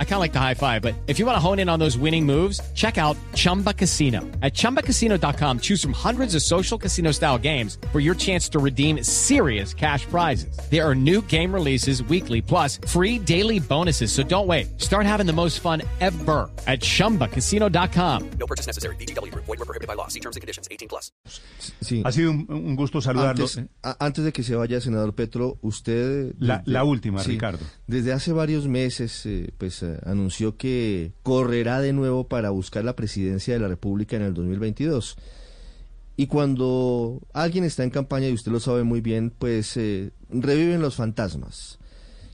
I kind of like the high five, but if you want to hone in on those winning moves, check out Chumba Casino. At ChumbaCasino.com, choose from hundreds of social casino style games for your chance to redeem serious cash prizes. There are new game releases weekly, plus free daily bonuses. So don't wait. Start having the most fun ever at ChumbaCasino.com. No purchase necessary. BGW. Void were prohibited by law. See terms and conditions. 18 plus. Sí. Ha sido un, un gusto saludarlo. Antes, a- antes de que se vaya, senador Petro, usted... La- desde- la última, Ricardo. Desde hace varios meses, eh, pues anunció que correrá de nuevo para buscar la presidencia de la República en el 2022. Y cuando alguien está en campaña, y usted lo sabe muy bien, pues eh, reviven los fantasmas.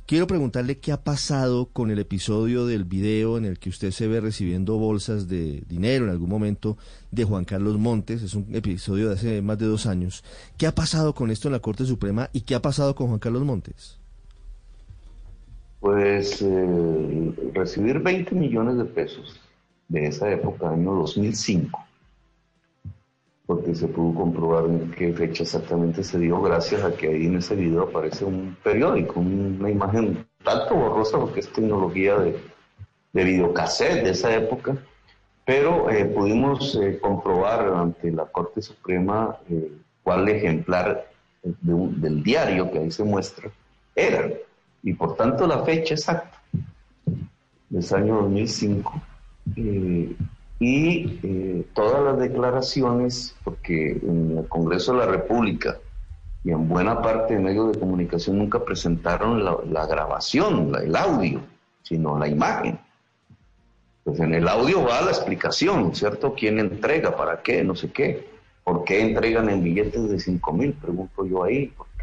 Quiero preguntarle qué ha pasado con el episodio del video en el que usted se ve recibiendo bolsas de dinero en algún momento de Juan Carlos Montes. Es un episodio de hace más de dos años. ¿Qué ha pasado con esto en la Corte Suprema y qué ha pasado con Juan Carlos Montes? Pues eh, recibir 20 millones de pesos de esa época, año 2005, porque se pudo comprobar en qué fecha exactamente se dio, gracias a que ahí en ese video aparece un periódico, una imagen tanto borrosa, porque es tecnología de, de videocassette de esa época, pero eh, pudimos eh, comprobar ante la Corte Suprema cuál ejemplar del diario que ahí se muestra era y por tanto la fecha exacta es año 2005 eh, y eh, todas las declaraciones porque en el Congreso de la República y en buena parte de medios de comunicación nunca presentaron la, grabación, el audio, sino la imagen. Pues en el audio va la explicación, ¿cierto? ¿Quién entrega? ¿Para qué? No sé qué. ¿Por qué entregan en billetes de 5 mil? Pregunto yo ahí, porque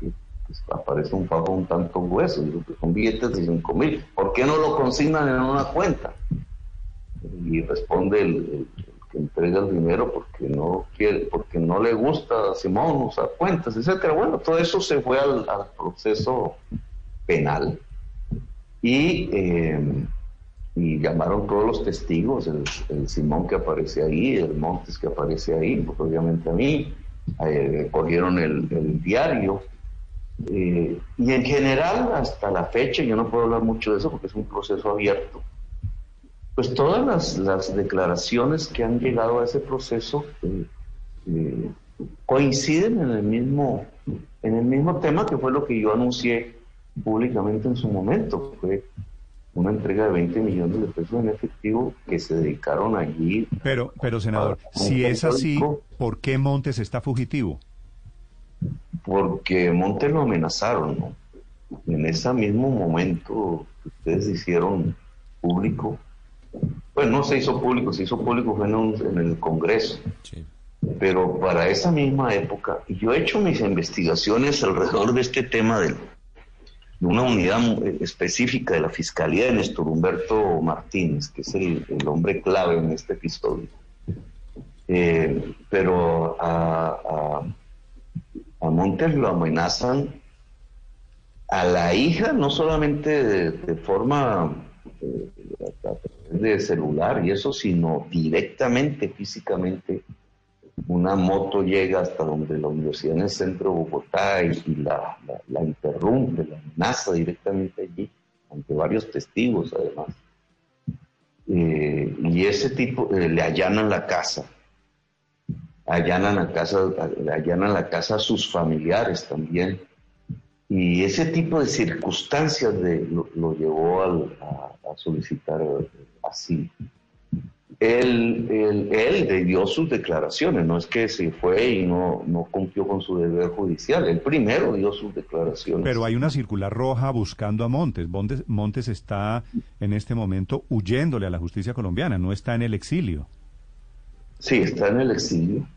pues, aparece un fajo un tanto grueso. Son billetes de 5 mil. ¿Por qué no lo consignan en una cuenta? Y responde el, que entrega el dinero porque no quiere, porque no le gusta a Simón usar cuentas, etcétera. Bueno, todo eso se fue al, proceso penal. Y eh, y llamaron todos los testigos, el, Simón que aparece ahí, el Montes que aparece ahí, pues obviamente a mí, eh, cogieron el diario, eh, y en general hasta la fecha, yo no puedo hablar mucho de eso porque es un proceso abierto, pues todas las, las declaraciones que han llegado a ese proceso eh, eh, coinciden en el mismo en el mismo tema que fue lo que yo anuncié públicamente en su momento, fue una entrega de 20 millones de pesos en efectivo que se dedicaron allí. Pero, pero senador, si es así, ¿por qué Montes está fugitivo? Porque Montes lo amenazaron, ¿no? En ese mismo momento que ustedes hicieron público, pues no se hizo público, se hizo público fue en, un- en el Congreso. Pero para esa misma época, yo he hecho mis investigaciones alrededor de este tema del- de una unidad eh, específica de la Fiscalía de Néstor Humberto Martínez, que es el, el hombre clave en este episodio. Eh, pero a, a, a Montes lo amenazan a la hija, no solamente de, forma eh, de celular y eso, sino directamente, físicamente. Una moto llega hasta donde la universidad en el centro de Bogotá y, la interrumpe, la amenaza directamente allí, ante varios testigos además. Eh, y ese tipo eh, le allanan la casa, allanan la casa, allanan la casa a sus familiares también. Y ese tipo de circunstancias de- lo, lo llevó al- a, a solicitar asilo. Él, él, él dio sus declaraciones, no es que se fue y no, no cumplió con su deber judicial, él primero dio sus declaraciones. Pero hay una circular roja buscando a Montes. Montes. Montes está en este momento huyéndole a la justicia colombiana, no está en el exilio. Sí, está en el exilio,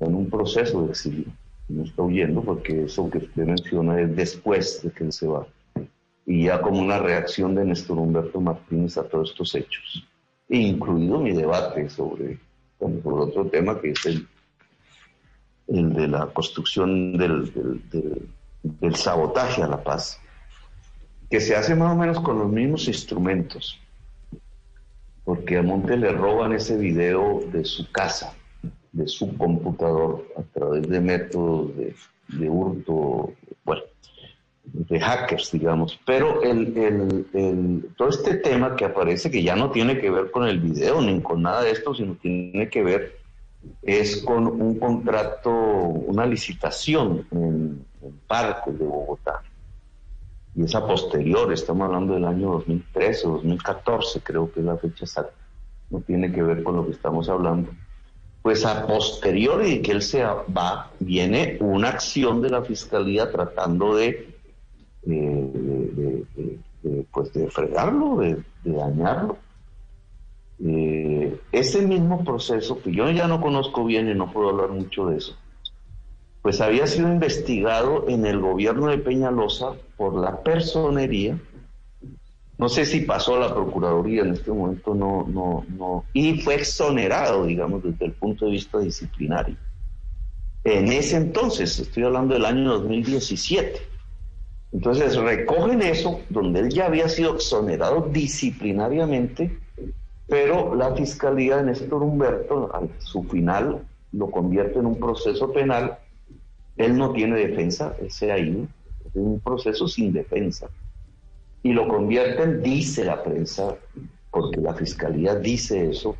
en un proceso de exilio, no está huyendo porque eso que usted menciona es después de que él se va. Y ya como una reacción de Néstor Humberto Martínez a todos estos hechos, incluido mi debate sobre, bueno, sobre otro tema que es el, el de la construcción del, del- del- del sabotaje a la paz, que se hace más o menos con los mismos instrumentos porque a Monte le roban ese video de su casa de su computador a través de métodos de, hurto, bueno, de hackers, digamos. Pero el, el, el, todo este tema que aparece, que ya no tiene que ver con el video ni con nada de esto, sino tiene que ver es con un contrato, una licitación en, en de Bogotá. Y es a posterior, estamos hablando del año 2013 o 2014, creo que es la fecha exacta. No tiene que ver con lo que estamos hablando pues a posteriori de que él se va, viene una acción de la fiscalía tratando de, eh, pues de fregarlo, de, dañarlo. Eh, ese mismo proceso, que yo ya no conozco bien y no puedo hablar mucho de eso, pues había sido investigado en el gobierno de Peñalosa por la personería no sé si pasó a la Procuraduría en este momento, no, no, no. Y fue exonerado, digamos, desde el punto de vista disciplinario. En ese entonces, estoy hablando del año 2017. Entonces recogen eso, donde él ya había sido exonerado disciplinariamente, pero la fiscalía de Néstor Humberto, a su final, lo convierte en un proceso penal. Él no tiene defensa, él se ha ido, es un proceso sin defensa y lo convierten, dice la prensa, porque la fiscalía dice eso,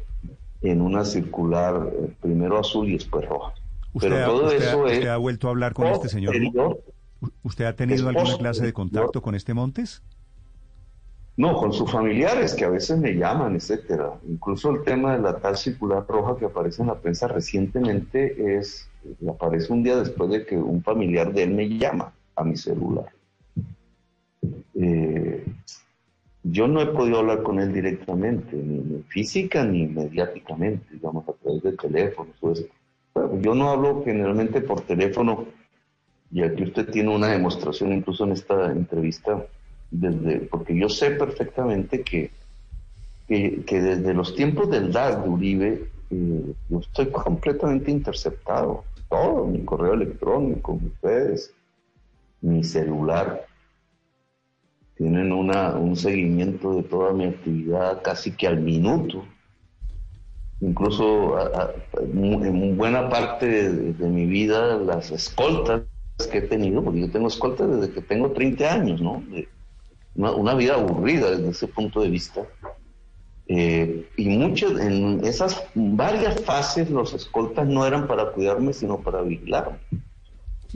en una circular eh, primero azul y después roja. Pero todo eso es. ¿Usted ha vuelto a hablar con este señor? ¿Usted ha tenido alguna clase de contacto con este Montes? No, con sus familiares que a veces me llaman, etcétera. Incluso el tema de la tal circular roja que aparece en la prensa recientemente es aparece un día después de que un familiar de él me llama a mi celular. Eh, yo no he podido hablar con él directamente, ni, física ni mediáticamente, digamos, a través de teléfono. yo no hablo generalmente por teléfono, y aquí usted tiene una demostración incluso en esta entrevista, desde, porque yo sé perfectamente que, que, desde los tiempos del DAS de Uribe, eh, yo estoy completamente interceptado. Todo, mi correo electrónico, ustedes, mi celular tienen una, un seguimiento de toda mi actividad casi que al minuto. Incluso en buena parte de, mi vida las escoltas que he tenido, porque yo tengo escoltas desde que tengo 30 años, ¿no? una, vida aburrida desde ese punto de vista. Eh, y muchas, en esas varias fases los escoltas no eran para cuidarme, sino para vigilarme.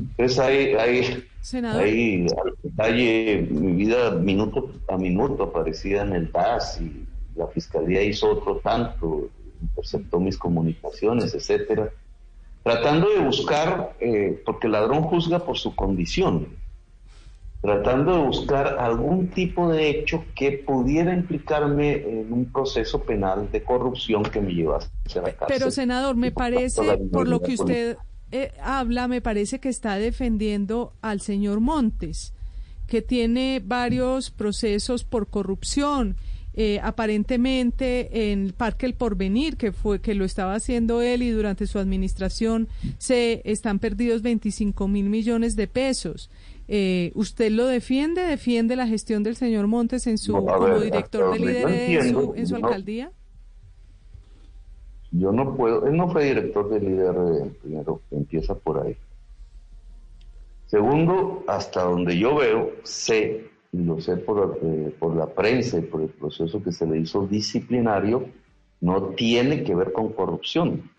Entonces hay, hay, hay al detalle, mi vida minuto a minuto aparecía en el DAS y la fiscalía hizo otro tanto, interceptó mis comunicaciones, etcétera, tratando de buscar, eh, porque el ladrón juzga por su condición, tratando de buscar algún tipo de hecho que pudiera implicarme en un proceso penal de corrupción que me llevase a la cárcel. Pero senador, me parece, por lo que usted eh, habla, me parece que está defendiendo al señor Montes, que tiene varios procesos por corrupción. Eh, aparentemente en el Parque El Porvenir, que fue que lo estaba haciendo él y durante su administración se están perdidos 25 mil millones de pesos. Eh, ¿Usted lo defiende? ¿Defiende la gestión del señor Montes en su como director del líder en su alcaldía? Yo no puedo, él no fue director del IDR, primero, empieza por ahí. Segundo, hasta donde yo veo, sé, y lo sé por, eh, por la prensa y por el proceso que se le hizo disciplinario, no tiene que ver con corrupción.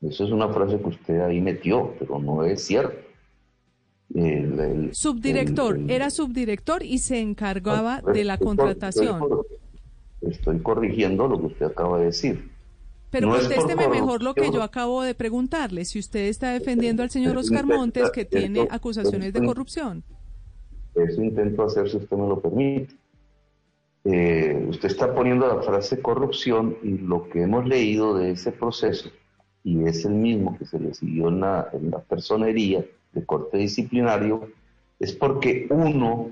Eso es una frase que usted ahí metió, pero no es cierto. subdirector, era subdirector y se encargaba de la contratación. estoy corrigiendo lo que usted acaba de decir. Pero contésteme mejor lo que yo acabo de preguntarle. Si usted está defendiendo al señor Oscar Montes, que tiene acusaciones de corrupción. Eso intento hacer, si usted me lo permite. Eh, usted está poniendo la frase corrupción y lo que hemos leído de ese proceso, y es el mismo que se le siguió en la, en la personería de corte disciplinario, es porque uno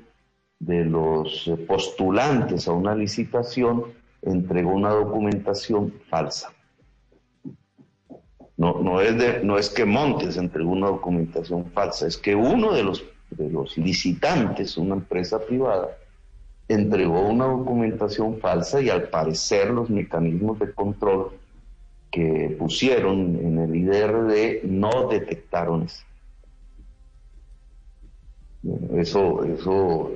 de los postulantes a una licitación entregó una documentación falsa. No, no, es de, no es que Montes entregó una documentación falsa, es que uno de los, de los licitantes, una empresa privada, entregó una documentación falsa y al parecer los mecanismos de control que pusieron en el IDRD no detectaron eso. Eso, eso,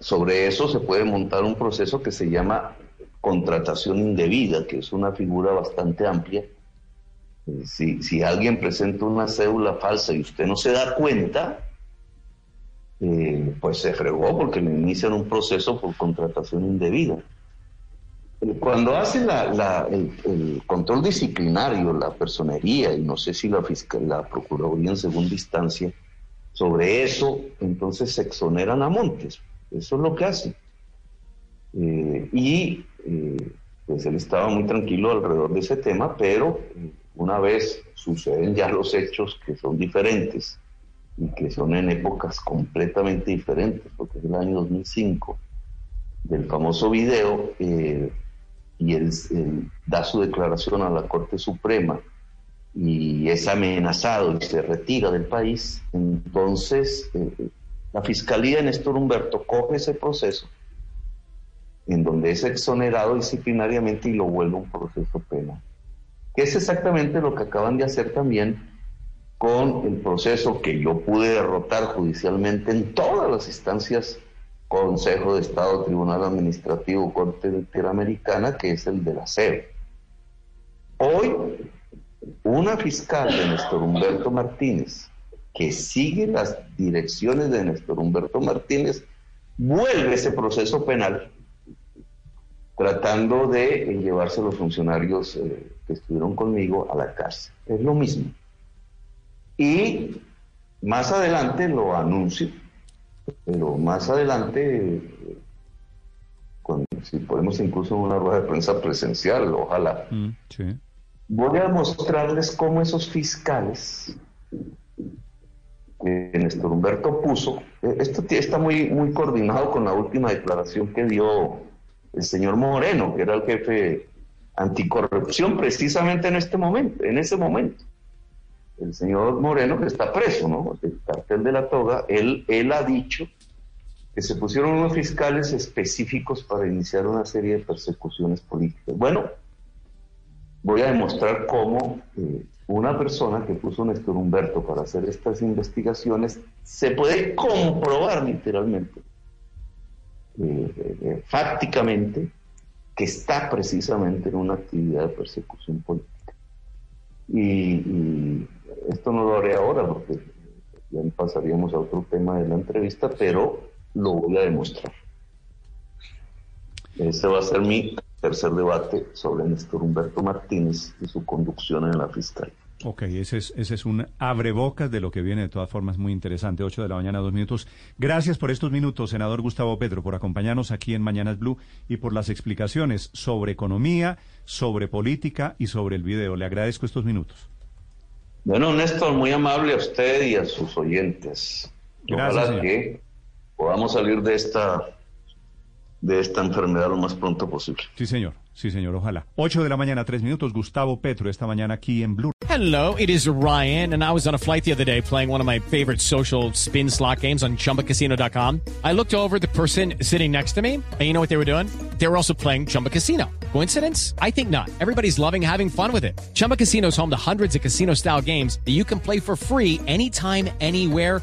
sobre eso se puede montar un proceso que se llama contratación indebida, que es una figura bastante amplia. Eh, si, si alguien presenta una cédula falsa y usted no se da cuenta, eh, pues se fregó porque le inician un proceso por contratación indebida. Cuando hacen la, el, control disciplinario, la personería, y no sé si la, fiscal, la Procuraduría en segunda instancia, sobre eso, entonces se exoneran a Montes. Eso es lo que hacen. Eh, y eh, pues él estaba muy tranquilo alrededor de ese tema, pero eh, una vez suceden ya los hechos que son diferentes y que son en épocas completamente diferentes, porque es el año 2005, del famoso video, y él, da su declaración a la Corte Suprema y es amenazado y se retira del país, entonces eh, la Fiscalía de Néstor Humberto coge ese proceso en donde es exonerado disciplinariamente y lo vuelve un proceso penal. Que es exactamente lo que acaban de hacer también con el proceso que yo pude derrotar judicialmente en todas las instancias Consejo de Estado, Tribunal Administrativo, Corte Interamericana, que es el de la SEO. Hoy, una fiscal de Néstor Humberto Martínez, que sigue las direcciones de Néstor Humberto Martínez, vuelve ese proceso penal tratando de llevarse a los funcionarios eh, que estuvieron conmigo a la cárcel. Es lo mismo. Y más adelante lo anuncio pero más adelante, si podemos incluso una rueda de prensa presencial, ojalá, mm, voy a mostrarles cómo esos fiscales que Néstor Humberto puso, eh, esto está muy, muy coordinado con la última declaración que dio el señor Moreno, que era el jefe anticorrupción precisamente en este momento, en ese momento el señor Moreno, que está preso, ¿no? El cartel de la toga, él, él ha dicho que se pusieron unos fiscales específicos para iniciar una serie de persecuciones políticas. Bueno, voy a demostrar cómo eh, una persona que puso Néstor Humberto para hacer estas investigaciones se puede comprobar literalmente, eh, eh, fácticamente, que está precisamente en una actividad de persecución política. y esto no lo haré ahora porque ya pasaríamos a otro tema de la entrevista, pero lo voy a demostrar. Este va a ser mi tercer debate sobre Néstor Humberto Martínez y su conducción en la fiscalía. Ok, ese es, ese es un abrebocas de lo que viene de todas formas muy interesante. 8 de la mañana, dos minutos. Gracias por estos minutos, senador Gustavo Pedro, por acompañarnos aquí en Mañanas Blue y por las explicaciones sobre economía, sobre política y sobre el video. Le agradezco estos minutos. Bueno, Néstor, muy amable a usted y a sus oyentes. Ojalá que podamos salir de esta de esta enfermedad lo más pronto posible. Sí, señor. Sí, señor, ojalá. 8 de la mañana, 3 minutos. Gustavo Petro, esta mañana aquí en Blue. Hello, it is Ryan, and I was on a flight the other day playing one of my favorite social spin slot games on chumbacasino.com. I looked over the person sitting next to me, and you know what they were doing? They were also playing Chumba Casino. Coincidence? I think not. Everybody's loving having fun with it. Chumba Casino is home to hundreds of casino style games that you can play for free anytime, anywhere,